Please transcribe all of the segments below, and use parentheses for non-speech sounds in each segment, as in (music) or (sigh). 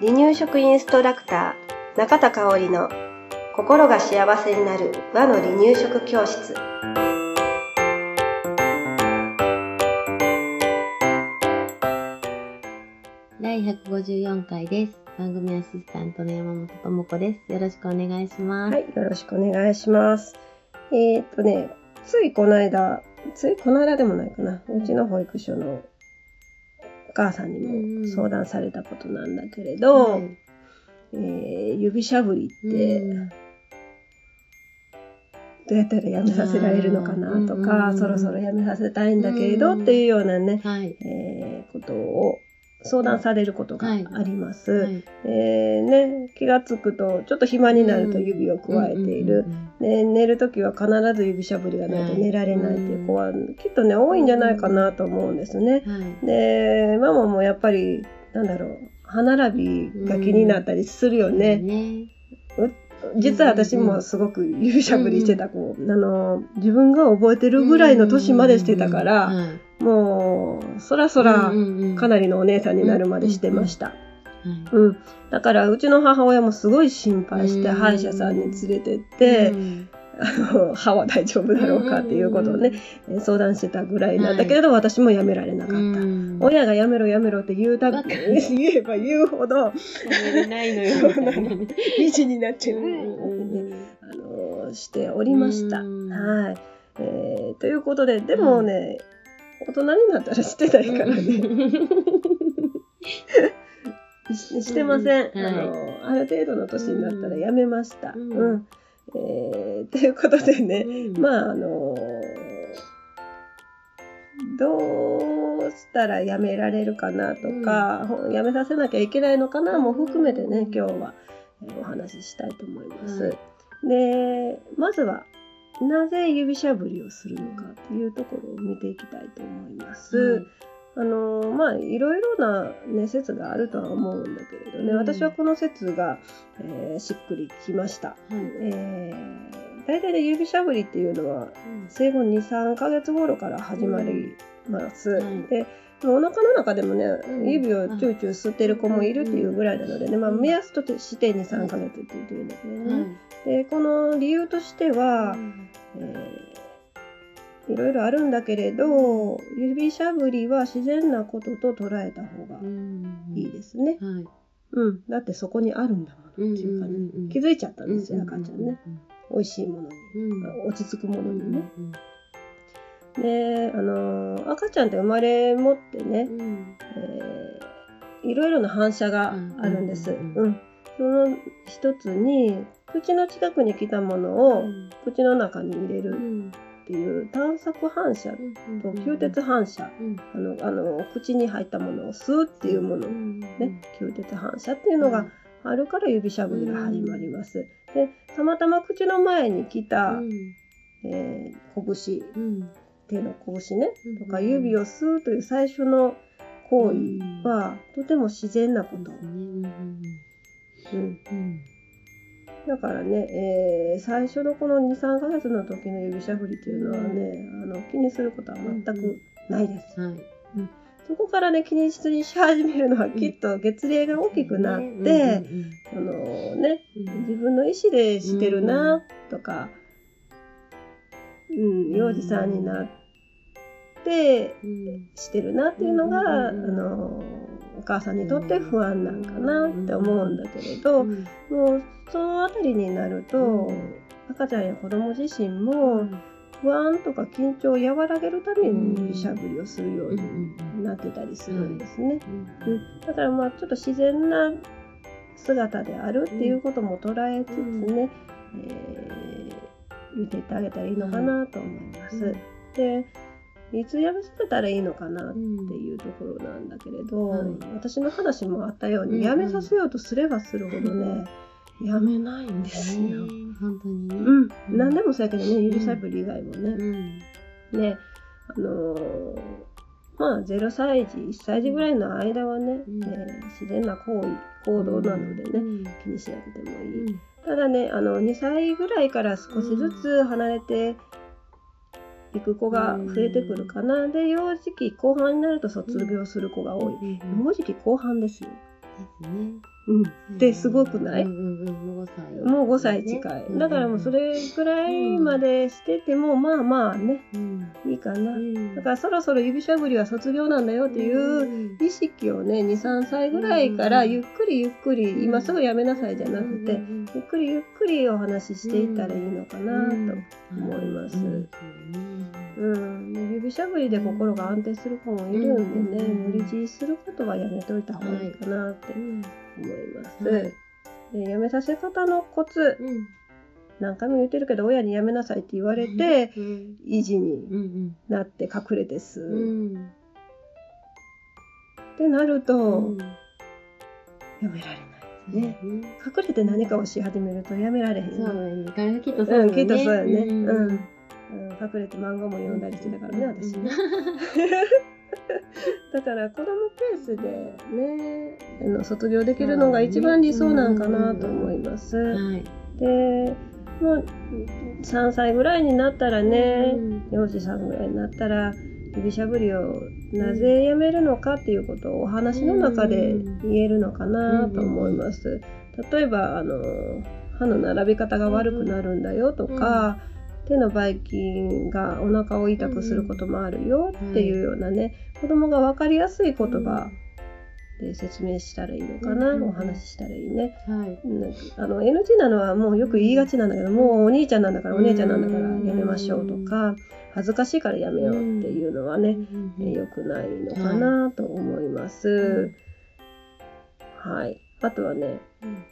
離乳食インストラクター中田香織の心が幸せになる和の離乳食教室第154回です。番組アシスタントの山本智子です。よろしくお願いします。はいよろしくお願いしますえーっとねついこの間ついこの間でもないかなうちの保育所のお母さんにも相談されたことなんだけれど、はい。えー指しゃぶりって、うん。どうやったらやめさせられるのかなとか、うんそろそろやめさせたいんだけれど、っていうようなね、はい。えーことを相談されることがあります。はいでね、気がつくとちょっと暇になると指をくわえている。で寝る時は必ず指しゃぶりがないと寝られないっていう子はきっとね多いんじゃないかなと思うんですね。はい。でママもやっぱりなんだろう歯並びが気になったりするよね。ね。実は私もすごく指しゃぶりしてた子、あの自分が覚えてるぐらいの年までしてたから、はいもうそらそらうんうんうんかなりのお姉さんになるまでしてました。はいうん、だからうちの母親もすごい心配してうん歯医者さんに連れてって、うんあの歯は大丈夫だろうかっていうことをね、えー相談してたぐらいなんだけれど、私もやめられなかった。うん。親がやめろやめろって言うた言えば言うほどないのよ。そうなの。意地になっちゃう、うんうん。あのしておりました。うん。はい、えーということででもね、大人になったらしてないからね、し (laughs) してません、うんあのある程度の年になったらやめました。ううん。んえーということでね、うん。まああのどうしたらやめられるかなとか、ほやめさせなきゃいけないのかなも含めてね今日はえーお話ししたいと思います。はい。でまずはなぜ指しゃぶりをするのかっていうところを見ていきたいと思います。あのまあいろいろな、ね、説があるとは思うんだけれどね、うん。私はこの説が、えーしっくりきました。はい。えー、大体ね指しゃぶりっていうのはうん。生後23ヶ月頃から始まります。うん。でお腹の中でもね、うん指をチューチュー吸ってる子もいるっていうぐらいなのでね、まあ、目安として23ヶ月って言ってるんだけどね。でこの理由としては、えーいろいろあるんだけれど指しゃぶりは自然なことと捉えた方がいいですね。はい。うん、だってそこにあるんだものっていうかね、気づいちゃったんですよ、赤ちゃんね。美味しいものに、うん。落ち着くものにね。うんで、あのー赤ちゃんって生まれ持ってね、うん。えーいろいろな反射があるんです。ううんん、その一つに口の近くに来たものを口の中に入れるっていう探索反射と吸鉄反射、あのあの口に入ったものを吸うっていうもの、ね、吸鉄反射っていうのがあるから指しゃぶりが始まります。でたまたま口の前に来た、えー拳手の拳ねとか指を吸うという最初の行為はとても自然なこと。うんだからね、えー最初のこの23ヶ月の時の指しゃぶりっていうのはね、あの気にすることは全くないです。はい。そこからね気にし始めるのはきっと月齢が大きくなって、そのね自分の意思でしてるなとか、うん、幼児さんになってしてるなっていうのが、うん。あのお母さんにとって不安なんかなって思うんだけれど、もうそのあたりになると、赤ちゃんや子供自身も不安とか緊張を和らげるために指しゃぶりをするようになってたりするんですね。うん、だからまあちょっと自然な姿であるっていうことも捉えつつね、えー見ていってあげたらいいのかなと思います。でいつやめさせたらいいのかなっていうところなんだけれど、はい私の話もあったように、うん。うんやめさせようとすればするほどね、やめないんですよ。本当にね。うん、うん何でもそうやけどね指しゃぶり以外もね。うん。であのーまあ0歳児1歳児ぐらいの間はね、うん。えー自然な行為行動なのでね、うん。気にしなくてもいい。うん。ただねあの2歳ぐらいから少しずつ離れて行く子が増えてくるかな、で幼児期後半になると卒業する子が多い、幼児期後半ですよ。ですね。うん、ですごくない、うんうんうん、もう5歳、もう5歳近い、だからもうそれぐらいまでしてても、まあまあね、うん、いいかな、うん。だからそろそろ指しゃぶりは卒業なんだよっていう意識をね23歳ぐらいからゆっくりゆっくり、今すぐやめなさいじゃなくて、ゆっくりゆっくりお話ししていったらいいのかなと思います。うん、で指しゃぶりで心が安定する子もいるんでね、うん無理強いすることはやめといた方がいいかなってうん思います。はい。でやめさせ方のコツうん。何回も言ってるけど親にやめなさいって言われてうん。維持にうんなって隠れてす、うん。ってなると、うん。やめられない。ね、ね隠れて何かをし始めるとやめられへん。そうだねきっとそうだうん、きっとそうやね。ん。うん。うん隠れて漫画も読んだりしてたからね、私ね。(laughs) だから子供ペースでね、あの卒業できるのが一番理想なんかなと思います。はいで、もう3歳ぐらいになったらね、うん幼児さんぐらいになったら、指しゃぶりをなぜやめるのかっていうことをお話の中で言えるのかなと思います。例えばあの歯の並び方が悪くなるんだよとか、手のばい菌がお腹を痛くすることもあるよっていうようなね、子供が分かりやすい言葉で説明したらいいのかな、うん。お話ししたらいいね。はい。あの NG なのはもうよく言いがちなんだけど、もうお兄ちゃんなんだからお姉ちゃんなんだからやめましょうとか、恥ずかしいからやめようっていうのはね、えー良くないのかなと思います。はい。あとはね、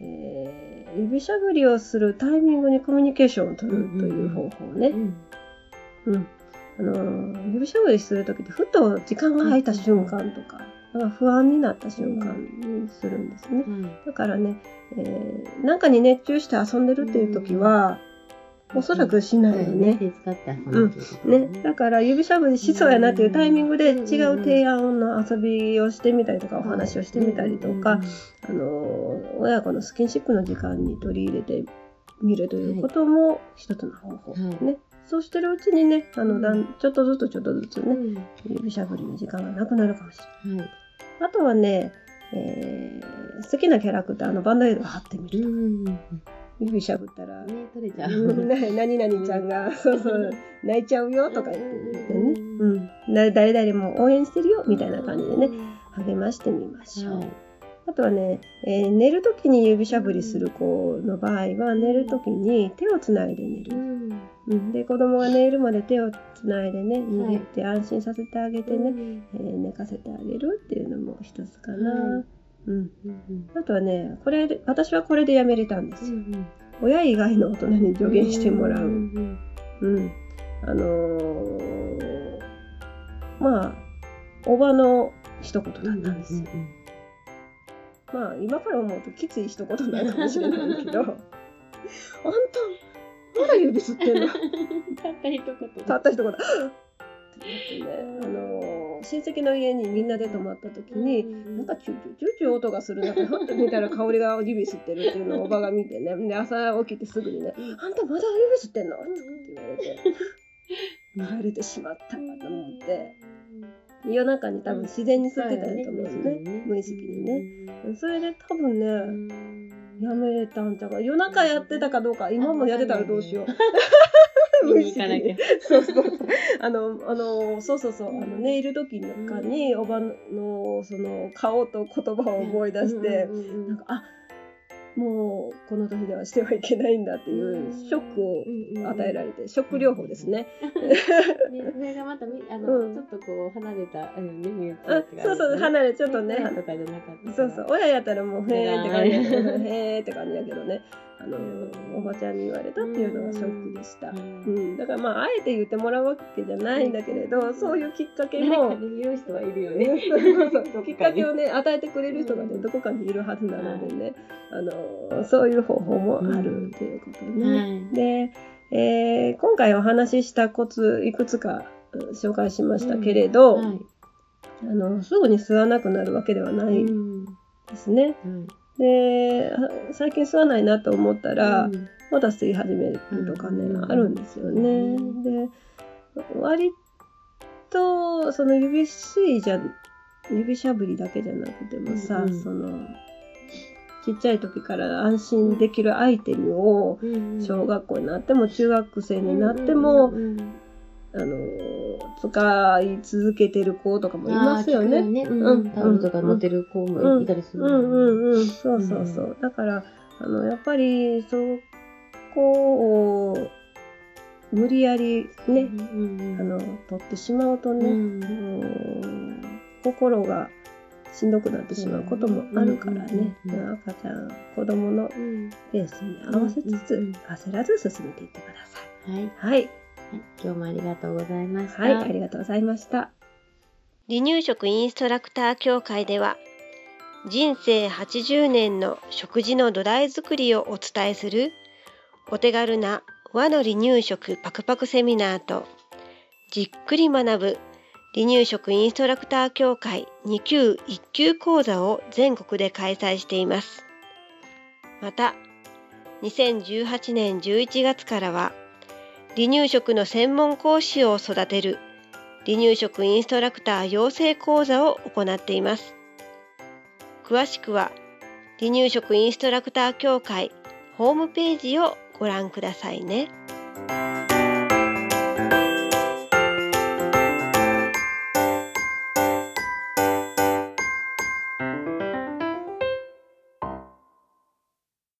えー指しゃぶりをするタイミングにコミュニケーションを取るという方法ね。うんうん。あのー指しゃぶりするときってふと時間が空いた瞬間とか、なんか不安になった瞬間にするんですね。はいだからね、えーなんかに熱中して遊んでるっていう時は、おそらくしないよね。手使って遊んでるってことだね、だから指しゃぶりしそうやなっていうタイミングで違う提案の遊びをしてみたりとかお話をしてみたりとか、あの親子のスキンシップの時間に取り入れてみるということも一つの方法、はい。ね。そうしてるうちにねあのだうん。んちょっとずつちょっとずつねうん。指しゃぶりの時間がなくなるかもしれない。はい。あとはね、えー好きなキャラクターのバンドエイドを貼ってみるとか、うんね指しゃぶったら。取れちゃう。何々ちゃんが、そうそう。泣いちゃうよとか言ってね、ううん、な誰々も応援してるよみたいな感じでね励ましてみましょう、はい。あとはね、えー寝る時に指しゃぶりする子の場合は寝る時に手をつないで寝る、うん。うん、で子供が寝るまで手をつないでね握って安心させてあげてね、えー寝かせてあげるっていうのも一つかな、はいうん、うんあとはねこれで私はこれでやめれたんですよ、うん親以外の大人に助言してもらう、んうん、あのーまあおばの一言だったんですよ。まあ今から思うときつい一言なのかもしれないけど、(laughs) あんたまだ指吸ってんの。(laughs) たった一言。たった一言。って言ってね、あのー親戚の家にみんなで泊まった時に、なんかチューチューチューチュー音がする中で、ふって見たら香りが指吸ってるっていうのをおばが見てね、(laughs) で朝起きてすぐにね、あんたまだ指吸ってんの？って言われて、見られてしまったと思って、夜中に多分自然に吸ってたんやと思うんですね、無意識にね。それで多分ね、やめれたんちゃうか。夜中やってたかどうか、今もやってたらどうしよう。見に行かなきゃ。そうそうそう。あの、あの、そうそうそう。あの、寝る時のかに、おばの、その、顔と言葉を思い出して、なんか、あ、もう、この年ではしてはいけないんだっていう、ショックを与えられて、ショック療法ですね。ねそれがまたみあの、うん。ちょっとこう離れたあのね見あそうそう、離れ、ちょっとね、とかじゃなかったそうそう、親やったらもう、へーって感じへーって感じやけどね、あの、おばちゃんに言われたっていうのがショックでした。うん、だからまあ、あえて言ってもらうわけじゃないんだけれど、そういうきっかけも、言う人はいるよね。きっかけをね、与えてくれる人がね、どこかにいるはずなのでね、あの、そういう方法もあるっていうことね。はい。で、えー今回お話ししたコツいくつかうん紹介しましたけれど、はい。あのすぐに吸わなくなるわけではないうんですね。であ最近吸わないなと思ったら、また吸い始めるとかね、うんあるんですよね。で割とその指吸いじゃ指しゃぶりだけじゃなくてもさ、うんうん。そのちっちゃい時から安心できるアイテムを小学校になっても中学生になっても、うんうんあの使い続けてる子とかもいますよね。ね。うん。うん。タオルとか持ってる子もいたりする。もうん。ん。ね。うん。うん、そうそうそう。だからあのやっぱりそこを無理やりね、うんあの取ってしまうとね、うん。もう心がしんどくなってしまうこともあるからね、うんうん赤ちゃん子供のうん。ペースに合わせつつ、うんうん焦らず進めていってくださはい、い。はい、今日もありがとうございました。はい、ありがとうございました。離乳食インストラクター協会では人生80年の食事の土台作りをお伝えするお手軽な和の離乳食パクパクセミナーとじっくり学ぶ離乳食インストラクター協会2級1級講座を全国で開催しています。また2018年11月からは離乳食の専門講師を育てる離乳食インストラクター養成講座を行っています。詳しくは離乳食インストラクター協会ホームページをご覧くださいね。